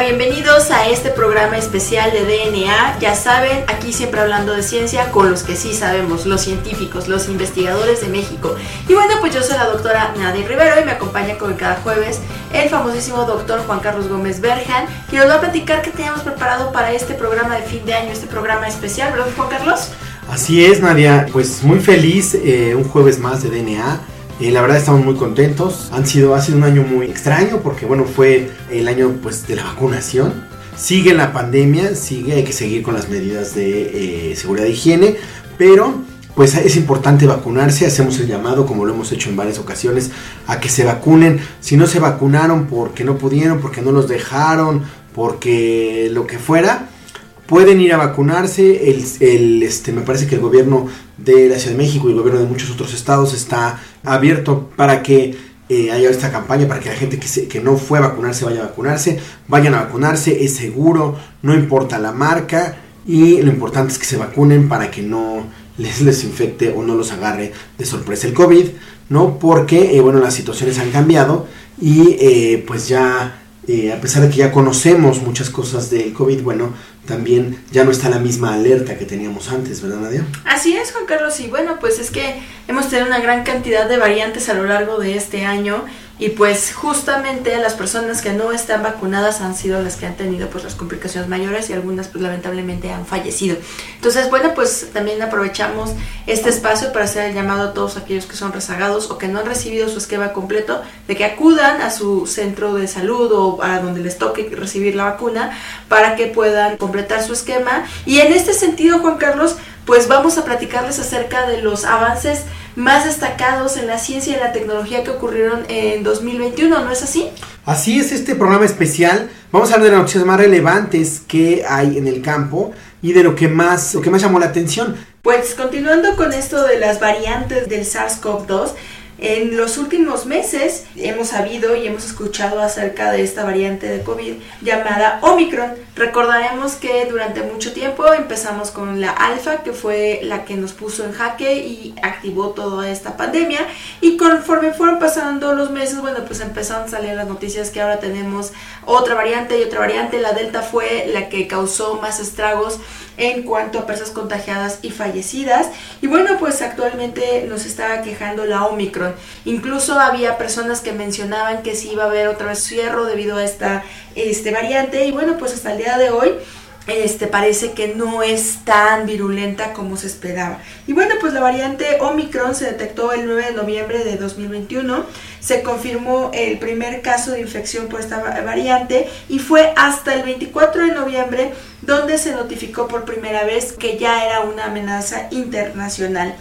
bienvenidos a este programa especial de DNA. Ya saben, aquí siempre hablando de ciencia con los que sí sabemos, los científicos, los investigadores de México. Y bueno, pues yo soy la doctora Nadia Rivero y me acompaña como cada jueves el famosísimo doctor Juan Carlos Gómez Berjan, que nos va a platicar qué tenemos preparado para este programa de fin de año, este programa especial, ¿verdad, Juan Carlos? Así es, Nadia. Pues muy feliz, eh, un jueves más de DNA. Eh, la verdad estamos muy contentos. Han sido, ha sido un año muy extraño porque bueno, fue el año pues de la vacunación. Sigue la pandemia, sigue, hay que seguir con las medidas de eh, seguridad e higiene, pero pues es importante vacunarse, hacemos el llamado, como lo hemos hecho en varias ocasiones, a que se vacunen. Si no se vacunaron porque no pudieron, porque no los dejaron, porque lo que fuera, pueden ir a vacunarse. El, el, este, me parece que el gobierno de la Ciudad de México y el gobierno de muchos otros estados está abierto para que eh, haya esta campaña, para que la gente que, se, que no fue a vacunarse vaya a vacunarse. Vayan a vacunarse, es seguro, no importa la marca y lo importante es que se vacunen para que no les desinfecte o no los agarre de sorpresa el COVID, ¿no? Porque, eh, bueno, las situaciones han cambiado y eh, pues ya, eh, a pesar de que ya conocemos muchas cosas del COVID, bueno, también ya no está la misma alerta que teníamos antes, ¿verdad, Nadia? Así es, Juan Carlos, y bueno, pues es que hemos tenido una gran cantidad de variantes a lo largo de este año y pues justamente las personas que no están vacunadas han sido las que han tenido pues las complicaciones mayores y algunas pues lamentablemente han fallecido. Entonces, bueno, pues también aprovechamos este espacio para hacer el llamado a todos aquellos que son rezagados o que no han recibido su esquema completo de que acudan a su centro de salud o a donde les toque recibir la vacuna para que puedan completar su esquema. Y en este sentido, Juan Carlos, pues vamos a platicarles acerca de los avances más destacados en la ciencia y en la tecnología que ocurrieron en 2021, ¿no es así? Así es este programa especial. Vamos a hablar de las noticias más relevantes que hay en el campo y de lo que más, lo que más llamó la atención. Pues continuando con esto de las variantes del SARS-CoV-2, en los últimos meses hemos sabido y hemos escuchado acerca de esta variante de COVID llamada Omicron. Recordaremos que durante mucho tiempo empezamos con la alfa, que fue la que nos puso en jaque y activó toda esta pandemia. Y conforme fueron pasando los meses, bueno, pues empezaron a salir las noticias que ahora tenemos otra variante y otra variante. La delta fue la que causó más estragos en cuanto a personas contagiadas y fallecidas. Y bueno, pues actualmente nos está quejando la Omicron. Incluso había personas que mencionaban que sí iba a haber otra vez cierro debido a esta este, variante. Y bueno, pues hasta el día de hoy este, parece que no es tan virulenta como se esperaba. Y bueno, pues la variante Omicron se detectó el 9 de noviembre de 2021. Se confirmó el primer caso de infección por esta variante y fue hasta el 24 de noviembre donde se notificó por primera vez que ya era una amenaza internacional.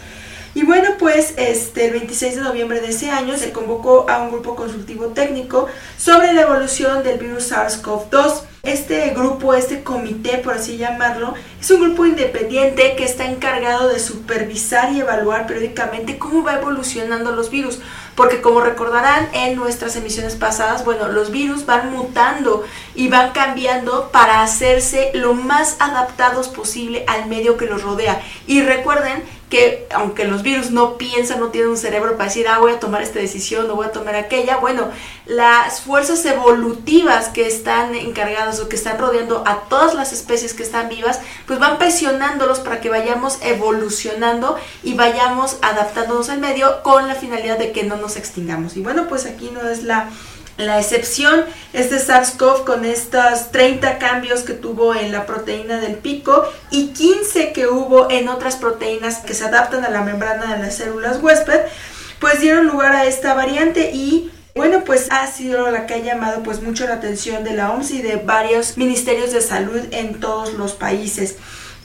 Y bueno, pues este, el 26 de noviembre de ese año se convocó a un grupo consultivo técnico sobre la evolución del virus SARS-CoV-2. Este grupo, este comité, por así llamarlo, es un grupo independiente que está encargado de supervisar y evaluar periódicamente cómo va evolucionando los virus. Porque como recordarán en nuestras emisiones pasadas, bueno, los virus van mutando y van cambiando para hacerse lo más adaptados posible al medio que los rodea. Y recuerden que aunque los virus no piensan, no tienen un cerebro para decir, ah, voy a tomar esta decisión o voy a tomar aquella, bueno, las fuerzas evolutivas que están encargadas o que están rodeando a todas las especies que están vivas, pues van presionándolos para que vayamos evolucionando y vayamos adaptándonos al medio con la finalidad de que no nos extingamos. Y bueno, pues aquí no es la la excepción es de SARS-CoV con estos 30 cambios que tuvo en la proteína del pico y 15 que hubo en otras proteínas que se adaptan a la membrana de las células huésped. pues dieron lugar a esta variante y bueno, pues ha sido la que ha llamado pues mucho la atención de la OMS y de varios ministerios de salud en todos los países.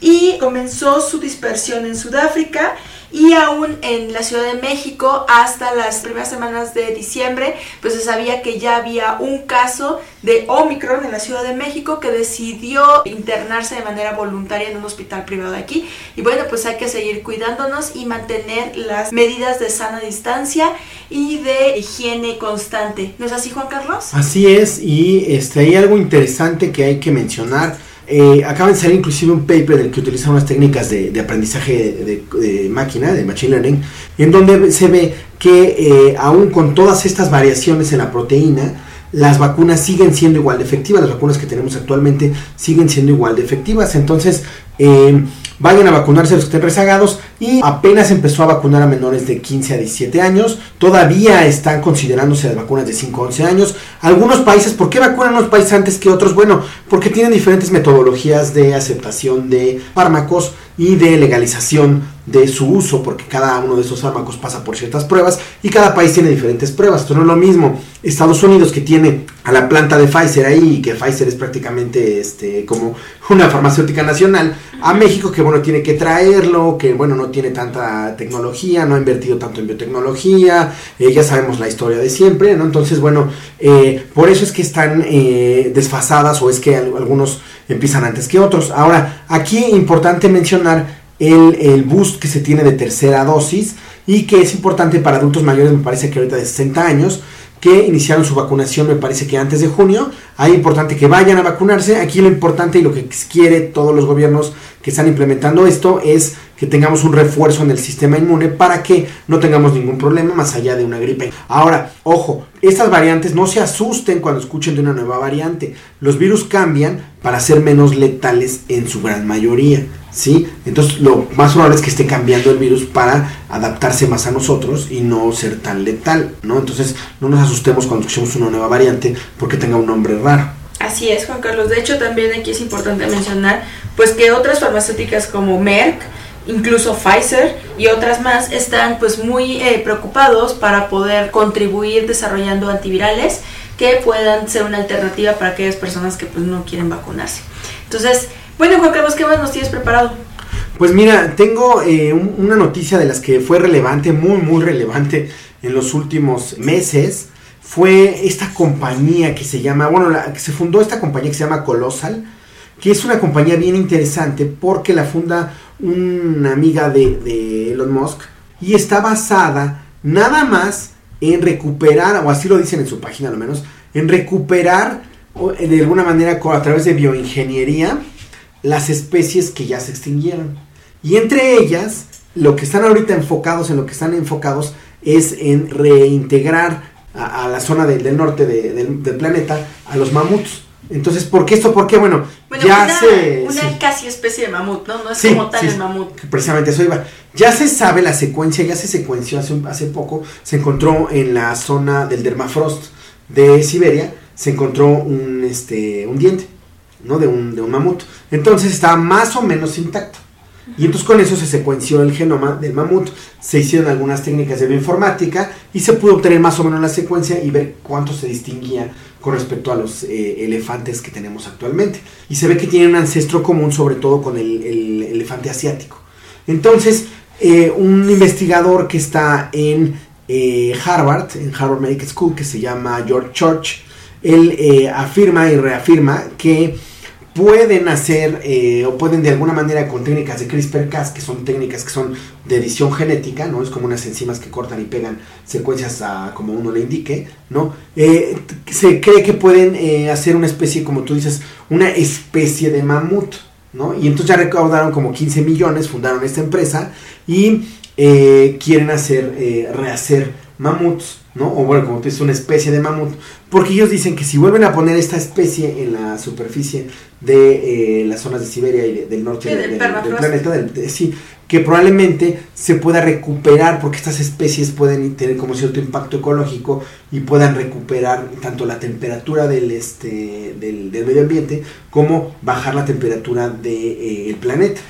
Y comenzó su dispersión en Sudáfrica y aún en la Ciudad de México hasta las primeras semanas de diciembre pues se sabía que ya había un caso de Omicron en la Ciudad de México que decidió internarse de manera voluntaria en un hospital privado de aquí. Y bueno pues hay que seguir cuidándonos y mantener las medidas de sana distancia y de higiene constante. ¿no es así Juan Carlos? Así es y este hay algo interesante que hay que mencionar eh, acaba de salir inclusive un paper en el que utilizan unas técnicas de, aprendizaje de, máquina, de machine learning, en donde se ve que eh, aún con todas estas variaciones en la proteína, las vacunas siguen siendo igual de efectivas, las vacunas que tenemos actualmente siguen siendo igual de efectivas. Entonces, eh, vayan a vacunarse los que estén rezagados y apenas empezó a vacunar a menores de 15 a 17 años. Todavía están considerándose las vacunas de 5 a 11 años. Algunos países, ¿por qué vacunan unos países antes que otros? Bueno, porque tienen diferentes metodologías de aceptación de fármacos y de legalización de su uso, porque cada uno de esos fármacos pasa por ciertas pruebas y cada país tiene diferentes pruebas. Esto no es lo mismo. Estados Unidos que tiene a la planta de Pfizer ahí, que Pfizer es prácticamente este como una farmacéutica nacional, a México que bueno tiene que traerlo, que bueno no tiene tanta tecnología, no ha invertido tanto en biotecnología, eh, ya sabemos la historia de siempre, ¿no? Entonces bueno, eh, por eso es que están eh, desfasadas o es que algunos empiezan antes que otros. Ahora, aquí importante mencionar el, el boost que se tiene de tercera dosis y que es importante para adultos mayores, me parece que ahorita de 60 años, que iniciaron su vacunación, me parece que antes de junio. Ahí importante que vayan a vacunarse. Aquí lo importante y lo que quiere todos los gobiernos que están implementando esto es que tengamos un refuerzo en el sistema inmune para que no tengamos ningún problema más allá de una gripe. Ahora, ojo, estas variantes no se asusten cuando escuchen de una nueva variante. Los virus cambian para ser menos letales en su gran mayoría. ¿sí? Entonces lo más probable es que esté cambiando el virus para adaptarse más a nosotros y no ser tan letal, ¿no? Entonces no nos asustemos cuando escuchemos una nueva variante porque tenga un nombre raro. Así es, Juan Carlos. De hecho, también aquí es importante mencionar pues que otras farmacéuticas como Merck, incluso Pfizer y otras más están pues muy eh, preocupados para poder contribuir desarrollando antivirales que puedan ser una alternativa para aquellas personas que pues no quieren vacunarse. Entonces, bueno, Juan Carlos, ¿qué más nos tienes preparado? Pues mira, tengo eh, una noticia de las que fue relevante, muy, muy relevante en los últimos meses. Fue esta compañía que se llama, bueno, la, se fundó esta compañía que se llama Colossal, que es una compañía bien interesante porque la funda una amiga de, Elon Musk y está basada nada más en recuperar, o así lo dicen en su página al menos, en recuperar de alguna manera a través de bioingeniería las especies que ya se extinguieron. Y entre ellas, lo que están ahorita enfocados, en lo que están enfocados, es en reintegrar a, la zona del norte del, planeta a los mamuts. Entonces, ¿por qué esto? Porque, bueno, ya una, se... Una casi especie de mamut, ¿no? No es como tal el mamut. Precisamente eso iba. Ya se sabe la secuencia, ya se secuenció hace, hace poco, se encontró en la zona del dermafrost de Siberia, se encontró un, este, un diente. ¿no? De un, de un mamut. Entonces estaba más o menos intacto. Y entonces con eso se secuenció el genoma del mamut, se hicieron algunas técnicas de bioinformática y se pudo obtener más o menos la secuencia y ver cuánto se distinguía con respecto a los eh, elefantes que tenemos actualmente. Y se ve que tiene un ancestro común sobre todo con el, elefante asiático. Entonces, eh, un investigador que está en eh, Harvard, en Harvard Medical School, que se llama George Church, él afirma y reafirma que pueden hacer eh, o pueden de alguna manera con técnicas de CRISPR-Cas, que son técnicas que son de edición genética, ¿no? Es como unas enzimas que cortan y pegan secuencias a como uno le indique, ¿no? Eh, se cree que pueden eh, hacer una especie, como tú dices, una especie de mamut, ¿no? Y entonces ya recaudaron como 15 millones, fundaron esta empresa y quieren hacer, rehacer mamuts, ¿no? O bueno, como tú dices, una especie de mamut, porque ellos dicen que si vuelven a poner esta especie en la superficie de eh, las zonas de Siberia y del norte del, planeta, sí, que probablemente se pueda recuperar, porque estas especies pueden tener como cierto impacto ecológico y puedan recuperar tanto la temperatura del, este, del, medio ambiente como bajar la temperatura del de, eh, planeta.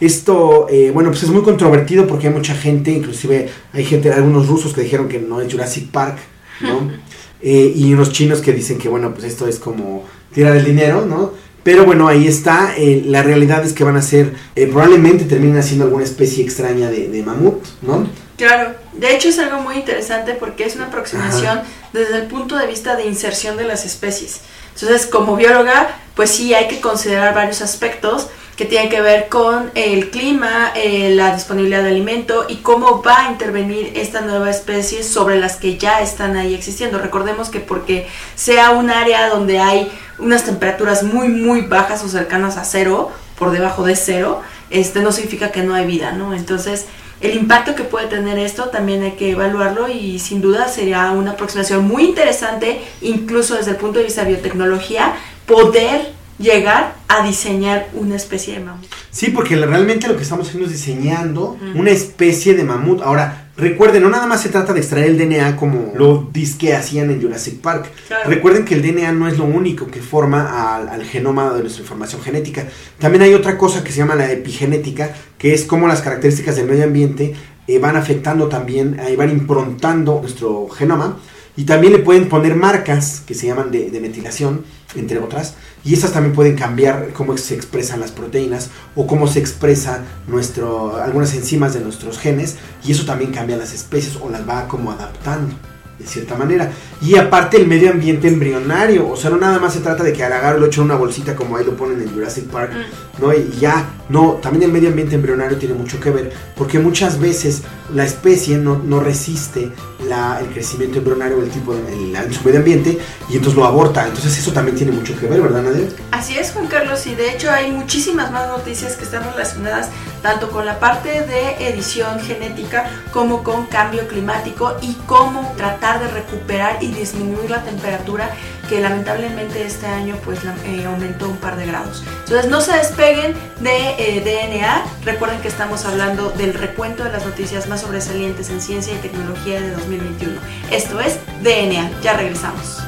Esto, eh, bueno, pues es muy controvertido porque hay mucha gente, inclusive hay gente, algunos rusos que dijeron que no es Jurassic Park, ¿no? Eh, y unos chinos que dicen que, bueno, pues esto es como tirar el dinero, ¿no? Pero bueno, ahí está. eh, la realidad es que van a ser, eh, probablemente terminen haciendo alguna especie extraña de, de mamut, ¿no? Claro, de hecho es algo muy interesante porque es una aproximación desde el punto de vista de inserción de las especies. Entonces, como bióloga, pues sí hay que considerar varios aspectos que tienen que ver con el clima, eh, la disponibilidad de alimento y cómo va a intervenir esta nueva especie sobre las que ya están ahí existiendo. Recordemos que porque sea un área donde hay unas temperaturas muy muy bajas o cercanas a cero, por debajo de cero, este no significa que no hay vida, ¿no? Entonces, el impacto que puede tener esto también hay que evaluarlo y sin duda sería una aproximación muy interesante, incluso desde el punto de vista de biotecnología, poder llegar a diseñar una especie de mamut. Sí, porque realmente lo que estamos haciendo es diseñando una especie de mamut. Ahora, recuerden, no nada más se trata de extraer el DNA como lo disque hacían en Jurassic Park. Claro. Recuerden que el DNA no es lo único que forma al, al genoma de nuestra información genética. También hay otra cosa que se llama la epigenética, que es cómo las características del medio ambiente eh, van afectando también, eh, van improntando nuestro genoma. Y también le pueden poner marcas que se llaman de, de metilación, entre otras. Y esas también pueden cambiar cómo se expresan las proteínas o cómo se expresa nuestro, algunas enzimas de nuestros genes. Y eso también cambia las especies o las va como adaptando de cierta manera. Y aparte el medio ambiente embrionario. O sea, no nada más se trata de que al agarro lo echen en una bolsita como ahí lo ponen en Jurassic Park. ¿no? Y ya, no, también el medio ambiente embrionario tiene mucho que ver, porque muchas veces la especie no, no resiste la, el crecimiento embrionario del tipo en su medio ambiente y entonces lo aborta. Entonces eso también tiene mucho que ver, ¿verdad, Nadia? Así es, Juan Carlos, y de hecho hay muchísimas más noticias que están relacionadas tanto con la parte de edición genética como con cambio climático y cómo tratar de recuperar y disminuir la temperatura que lamentablemente este año pues eh, aumentó un par de grados. Entonces no se despeguen de eh, DNA, recuerden que estamos hablando del recuento de las noticias más sobresalientes en ciencia y tecnología de 2021. Esto es DNA, ya regresamos.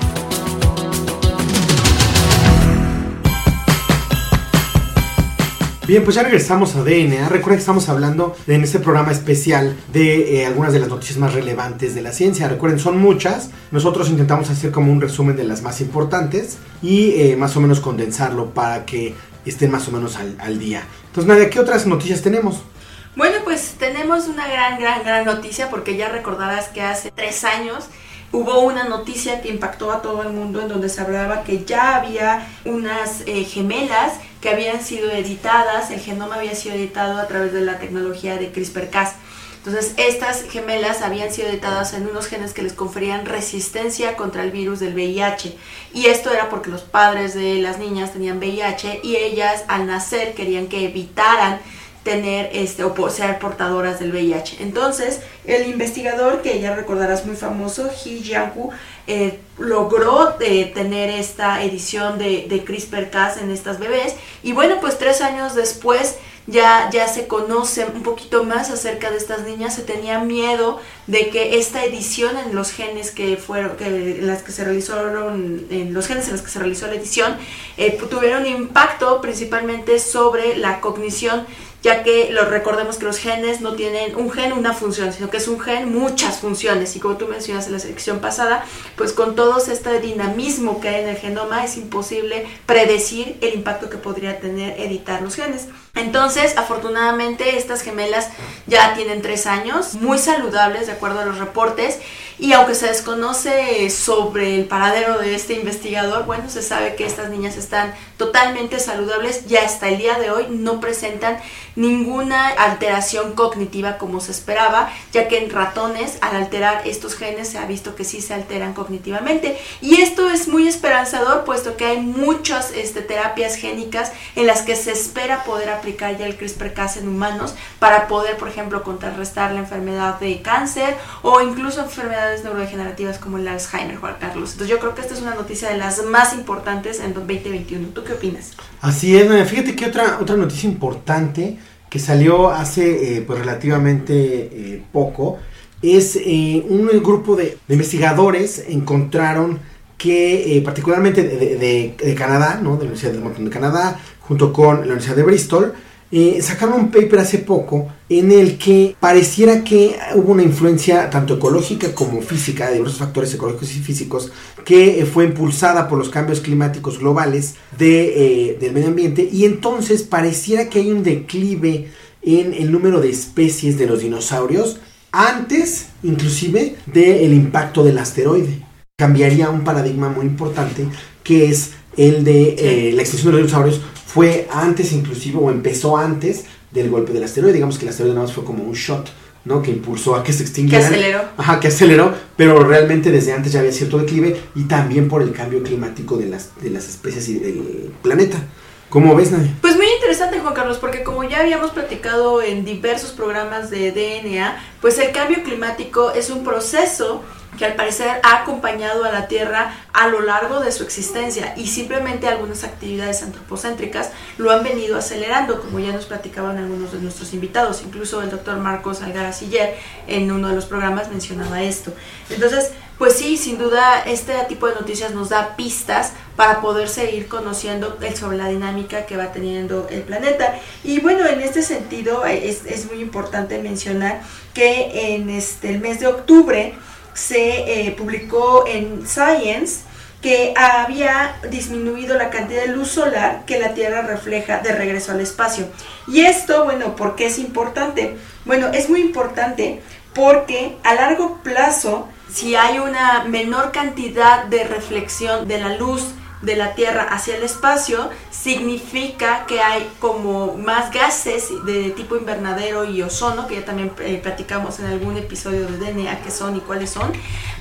Bien, pues ya regresamos a DNA. Recuerden que estamos hablando en este programa especial de eh, algunas de las noticias más relevantes de la ciencia. Recuerden, son muchas. Nosotros intentamos hacer como un resumen de las más importantes y eh, más o menos condensarlo para que estén más o menos al, al día. Entonces, Nadia, ¿qué otras noticias tenemos? Bueno, pues tenemos una gran, gran, gran noticia porque ya recordarás que hace tres años hubo una noticia que impactó a todo el mundo en donde se hablaba que ya había unas eh, gemelas que habían sido editadas, el genoma había sido editado a través de la tecnología de CRISPR-Cas. Entonces, estas gemelas habían sido editadas en unos genes que les conferían resistencia contra el virus del VIH. Y esto era porque los padres de las niñas tenían VIH y ellas al nacer querían que evitaran tener este o ser portadoras del VIH. Entonces, el investigador que ya recordarás muy famoso, He Jiankui, eh, logró eh, tener esta edición de, de CRISPR-Cas en estas bebés. Y bueno, pues tres años después ya, ya se conoce un poquito más acerca de estas niñas, se tenía miedo de que esta edición en los genes que fueron, que, en las que se realizaron, en los genes en los que se realizó la edición, eh, tuvieron impacto principalmente sobre la cognición ya que lo recordemos que los genes no tienen un gen una función, sino que es un gen muchas funciones y como tú mencionas en la sección pasada, pues con todo este dinamismo que hay en el genoma es imposible predecir el impacto que podría tener editar los genes. Entonces, afortunadamente estas gemelas ya tienen tres años, muy saludables de acuerdo a los reportes Y aunque se desconoce sobre el paradero de este investigador, bueno, se sabe que estas niñas están totalmente saludables y hasta el día de hoy no presentan ninguna alteración cognitiva como se esperaba, ya que en ratones al alterar estos genes se ha visto que sí se alteran cognitivamente. Y esto es muy esperanzador, puesto que hay muchas este, terapias génicas en las que se espera poder aplicar ya el CRISPR-Cas en humanos para poder, por ejemplo, contrarrestar la enfermedad de cáncer o incluso enfermedades neurodegenerativas como el Alzheimer, Juan Carlos. Entonces yo creo que esta es una noticia de las más importantes en 2021. ¿Tú qué opinas? Así es, fíjate que otra, otra noticia importante que salió hace eh, pues relativamente eh, poco es eh, un grupo de, investigadores encontraron que particularmente de, Canadá, ¿no? de la Universidad de Canadá, junto con la Universidad de Bristol, eh, sacaron un paper hace poco en el que pareciera que hubo una influencia tanto ecológica como física, de diversos factores ecológicos y físicos, que eh, fue impulsada por los cambios climáticos globales de, eh, del medio ambiente y entonces pareciera que hay un declive en el número de especies de los dinosaurios antes inclusive del impacto del asteroide. Cambiaría un paradigma muy importante que es el de la extinción de los dinosaurios fue antes inclusive o empezó antes del golpe del asteroide. Digamos que el asteroide nada más fue como un shot, ¿no? Que impulsó a que se extinguiera. Que aceleró. Ajá, que aceleró, pero realmente desde antes ya había cierto declive y también por el cambio climático de las, de las especies y del planeta. ¿Cómo ves, Nadia? Pues muy interesante, Juan Carlos, porque como ya habíamos platicado en diversos programas de DNA, pues el cambio climático es un proceso que al parecer ha acompañado a la Tierra a lo largo de su existencia y simplemente algunas actividades antropocéntricas lo han venido acelerando, como ya nos platicaban algunos de nuestros invitados, incluso el doctor Marcos Algara Siller en uno de los programas mencionaba esto. Entonces, pues sí, sin duda este tipo de noticias nos da pistas para poder seguir conociendo sobre la dinámica que va teniendo el planeta. Y bueno, en este sentido es, es muy importante mencionar que en este, el mes de octubre, se eh, publicó en Science que había disminuido la cantidad de luz solar que la Tierra refleja de regreso al espacio. Y esto, bueno, ¿por qué es importante? Bueno, es muy importante porque a largo plazo, si hay una menor cantidad de reflexión de la luz de la Tierra hacia el espacio significa que hay como más gases de tipo invernadero y ozono, que ya también eh, platicamos en algún episodio de DNA qué son y cuáles son.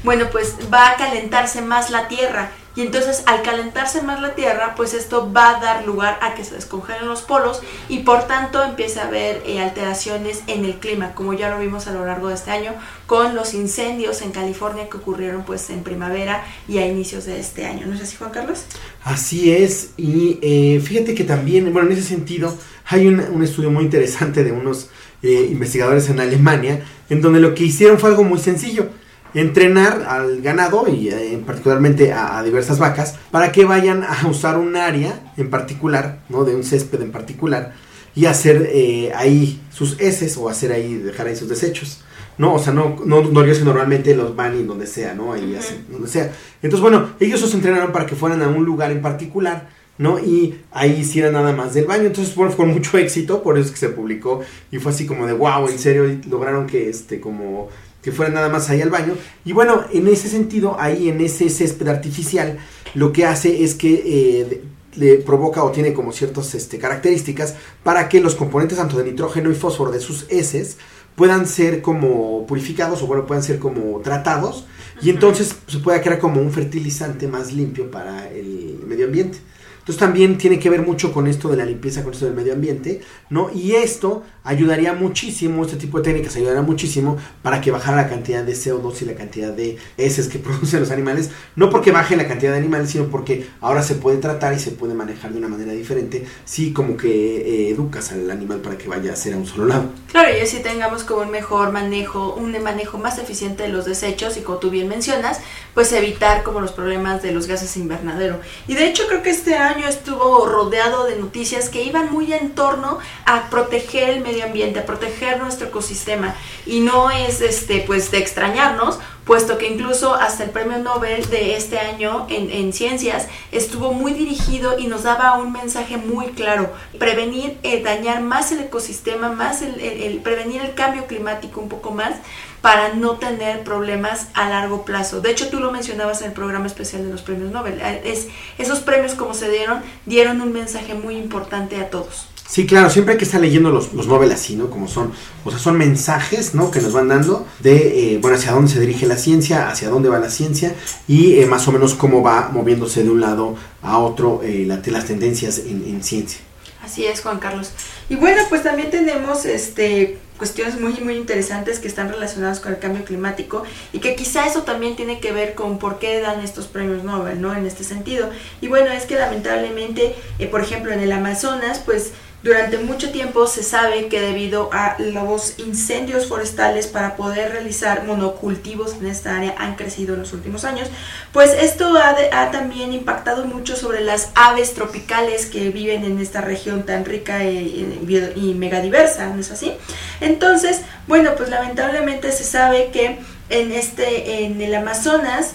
Bueno, pues va a calentarse más la Tierra y entonces al calentarse más la Tierra, pues esto va a dar lugar a que se descongelen los polos y por tanto empieza a haber eh, alteraciones en el clima, como ya lo vimos a lo largo de este año con los incendios en California que ocurrieron pues en primavera y a inicios de este año. ¿No es así, Juan Carlos? Así es, y eh, fíjate que también, bueno, en ese sentido, hay un, estudio muy interesante de unos eh, investigadores en Alemania, en donde lo que hicieron fue algo muy sencillo entrenar al ganado y eh, particularmente a, diversas vacas para que vayan a usar un área en particular, ¿no? De un césped en particular y hacer eh, ahí sus heces o hacer ahí, dejar ahí sus desechos. ¿no? O sea, no, no, no que normalmente los van y donde sea, ¿no? Ahí hacen, donde sea. Entonces, bueno, ellos los entrenaron para que fueran a un lugar en particular, ¿no? Y ahí hicieran nada más del baño. Entonces, bueno, fue con mucho éxito, por eso es que se publicó y fue así como de, wow, en serio, lograron que, este, como que fuera nada más ahí al baño. Y bueno, en ese sentido, ahí en ese césped artificial, lo que hace es que eh, le provoca o tiene como ciertas este, características para que los componentes tanto de nitrógeno y fósforo de sus heces puedan ser como purificados o bueno, puedan ser como tratados y entonces se pueda crear como un fertilizante más limpio para el medio ambiente. Entonces también tiene que ver mucho con esto de la limpieza, con esto del medio ambiente, ¿no? Y esto ayudaría muchísimo, este tipo de técnicas ayudaría muchísimo para que bajara la cantidad de CO2 y la cantidad de heces que producen los animales, no porque baje la cantidad de animales, sino porque ahora se puede tratar y se puede manejar de una manera diferente, si como que eh, educas al animal para que vaya a ser a un solo lado. Claro, y así tengamos como un mejor manejo, un manejo más eficiente de los desechos y como tú bien mencionas, pues evitar como los problemas de los gases invernadero. Y de hecho creo que este año estuvo rodeado de noticias que iban muy en torno a proteger el medio medio ambiente, a proteger nuestro ecosistema y no es este pues de extrañarnos, puesto que incluso hasta el premio Nobel de este año en, en ciencias estuvo muy dirigido y nos daba un mensaje muy claro, prevenir eh, dañar más el ecosistema, más el, el- prevenir el cambio climático un poco más para no tener problemas a largo plazo. De hecho, tú lo mencionabas en el programa especial de los premios Nobel. Eh, Es, esos premios como se dieron, dieron un mensaje muy importante a todos. Sí, claro, siempre que estar leyendo los, los Nobel así, ¿no? Como son, o sea, son mensajes, ¿no? Que nos van dando de, eh, bueno, hacia dónde se dirige la ciencia, hacia dónde va la ciencia y eh, más o menos cómo va moviéndose de un lado a otro eh, la- las tendencias en, en ciencia. Así es, Juan Carlos. Y bueno, pues también tenemos este cuestiones muy muy interesantes que están relacionadas con el cambio climático y que quizá eso también tiene que ver con por qué dan estos premios Nobel, ¿no? En este sentido. Y bueno, es que lamentablemente, eh, por ejemplo, en el Amazonas, pues durante mucho tiempo se sabe que debido a los incendios forestales para poder realizar monocultivos en esta área han crecido en los últimos años, pues esto ha, de- también impactado mucho sobre las aves tropicales que viven en esta región tan rica y, y megadiversa, ¿no es así? Entonces, bueno, pues lamentablemente se sabe que en este en el Amazonas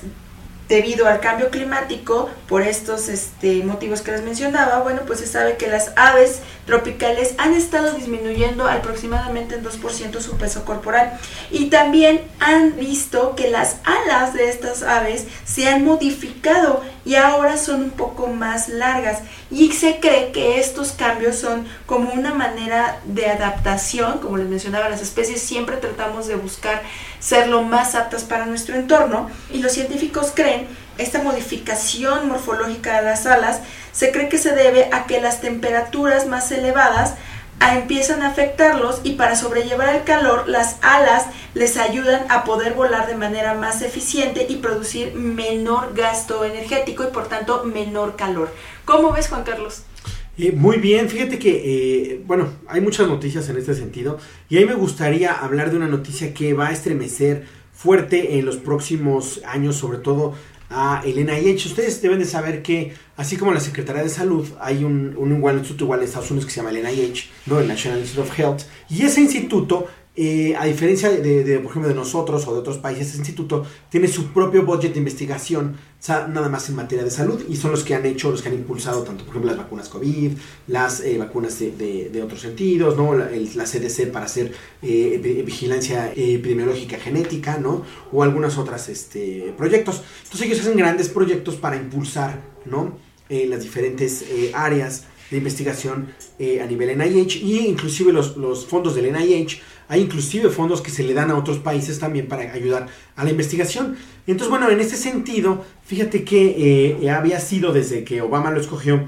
debido al cambio climático, por estos este, motivos que les mencionaba, bueno, pues se sabe que las aves tropicales han estado disminuyendo aproximadamente en 2% su peso corporal. Y también han visto que las alas de estas aves se han modificado y ahora son un poco más largas. Y se cree que estos cambios son como una manera de adaptación, como les mencionaba, las especies siempre tratamos de buscar ser lo más aptas para nuestro entorno y los científicos creen esta modificación morfológica de las alas se cree que se debe a que las temperaturas más elevadas empiezan a afectarlos y para sobrellevar el calor las alas les ayudan a poder volar de manera más eficiente y producir menor gasto energético y por tanto menor calor. ¿Cómo ves Juan Carlos? Eh, muy bien, fíjate que, eh, bueno, hay muchas noticias en este sentido y ahí me gustaría hablar de una noticia que va a estremecer fuerte en los próximos años, sobre todo a el NIH. Ustedes deben de saber que, así como la Secretaría de Salud, hay un, un igual instituto igual en Estados Unidos que se llama el NIH, ¿no? el National Institute of Health, y ese instituto eh, a diferencia de, por ejemplo, de nosotros o de otros países, este instituto tiene su propio budget de investigación, nada más en materia de salud, y son los que han hecho, los que han impulsado tanto, por ejemplo, las vacunas COVID, las eh, vacunas de, otros sentidos, ¿no? La, CDC para hacer eh, vigilancia epidemiológica genética, ¿no? O algunas otras este, proyectos. Entonces ellos hacen grandes proyectos para impulsar, ¿no? Las diferentes áreas de investigación a nivel NIH y inclusive los, fondos del NIH, hay inclusive fondos que se le dan a otros países también para ayudar a la investigación. Entonces, bueno, en este sentido, fíjate que eh, había sido desde que Obama lo escogió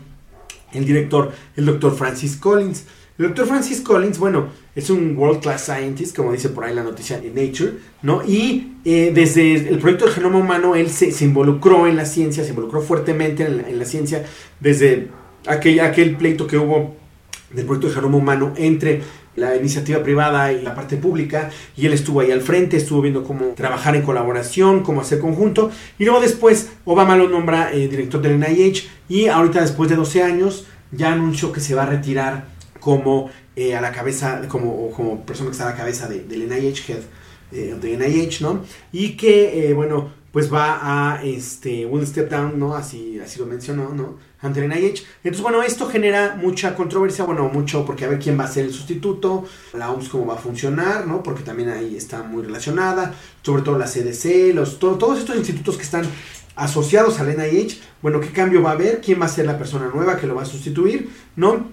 el director, el doctor Francis Collins. El doctor Francis Collins, bueno, es un world class scientist, como dice por ahí la noticia en Nature, ¿no? Y eh, desde el proyecto del genoma humano, él se, involucró en la ciencia, se involucró fuertemente en la, en la ciencia desde aquel, aquel pleito que hubo del proyecto de genoma humano entre la iniciativa privada y la parte pública y él estuvo ahí al frente, estuvo viendo cómo trabajar en colaboración, cómo hacer conjunto y luego después Obama lo nombra eh, director del NIH y ahorita después de 12 años ya anunció que se va a retirar como eh, a la cabeza, como, como persona que está a la cabeza de, del NIH, head eh, del NIH, ¿no? Y que, eh, bueno, pues va a, este, will step down, ¿no? Así, así lo mencionó, ¿no? El NIH. Entonces, bueno, esto genera mucha controversia, bueno, mucho, porque a ver quién va a ser el sustituto, la OMS cómo va a funcionar, ¿no? Porque también ahí está muy relacionada, sobre todo la CDC, los, todo, todos estos institutos que están asociados al NIH, bueno, ¿qué cambio va a haber? ¿Quién va a ser la persona nueva que lo va a sustituir? ¿No?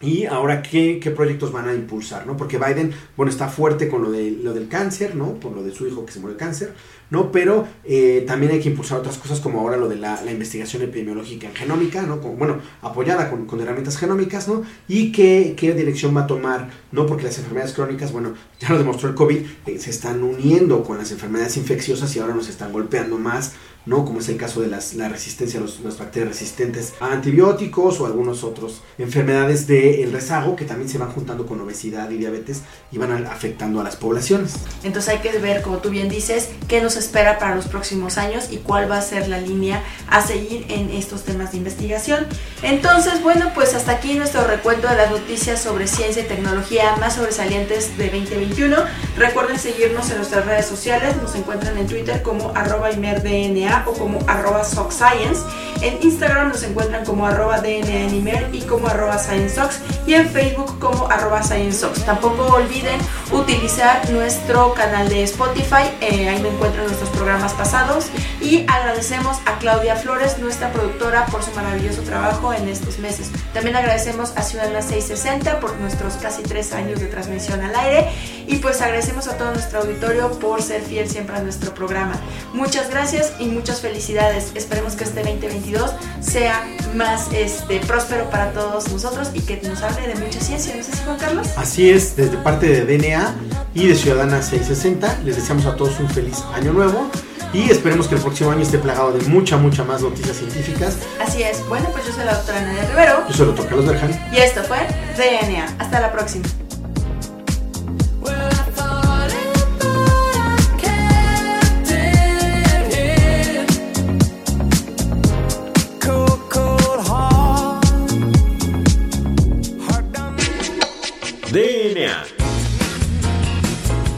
Y ahora, ¿qué, ¿qué, proyectos van a impulsar? ¿no? Porque Biden, bueno, está fuerte con lo, de, lo del cáncer, ¿no? Por lo de su hijo que se murió de cáncer, ¿no? Pero eh, también hay que impulsar otras cosas como ahora lo de la, investigación epidemiológica en genómica, ¿no? Con, bueno, apoyada con, con, herramientas genómicas, ¿no? Y qué, qué dirección va a tomar, ¿no? Porque las enfermedades crónicas, bueno, ya lo demostró el COVID, eh, se están uniendo con las enfermedades infecciosas y ahora nos están golpeando más, ¿no? Como es el caso de las, la resistencia, los, las bacterias resistentes a antibióticos o algunos otros enfermedades del rezago que también se van juntando con obesidad y diabetes y van afectando a las poblaciones. Entonces hay que ver, como tú bien dices, qué nos espera para los próximos años y cuál va a ser la línea a seguir en estos temas de investigación. Entonces, bueno, pues hasta aquí nuestro recuento de las noticias sobre ciencia y tecnología más sobresalientes de 2021. Recuerden seguirnos en nuestras redes sociales, nos encuentran en Twitter como arroba imerdna o como arroba sockscience. En Instagram nos encuentran como arroba dna y como arroba sciencesox y en Facebook como arroba sciencesox. Tampoco olviden utilizar nuestro canal de Spotify, eh, ahí me encuentran nuestros programas pasados y agradecemos a Claudia Flores, nuestra productora, por su maravilloso trabajo en estos meses. También agradecemos a Ciudadana 660 por nuestros casi tres años de transmisión al aire y pues agradecemos a todo nuestro auditorio por ser fiel siempre a nuestro programa. Muchas gracias y muchas felicidades. Esperemos que este 2022 sea más este, próspero para todos nosotros y que nos hable de mucha ciencia. ¿No sé si Juan Carlos? Así es, desde parte de DNA y de Ciudadana 660 les deseamos a todos un feliz año nuevo y esperemos que el próximo año esté plagado de mucha, mucha más noticias científicas. Así es. Bueno, pues yo soy la doctora Nadia Rivero. Yo soy el doctor Carlos Berjan. Y esto fue DNA. Hasta la próxima.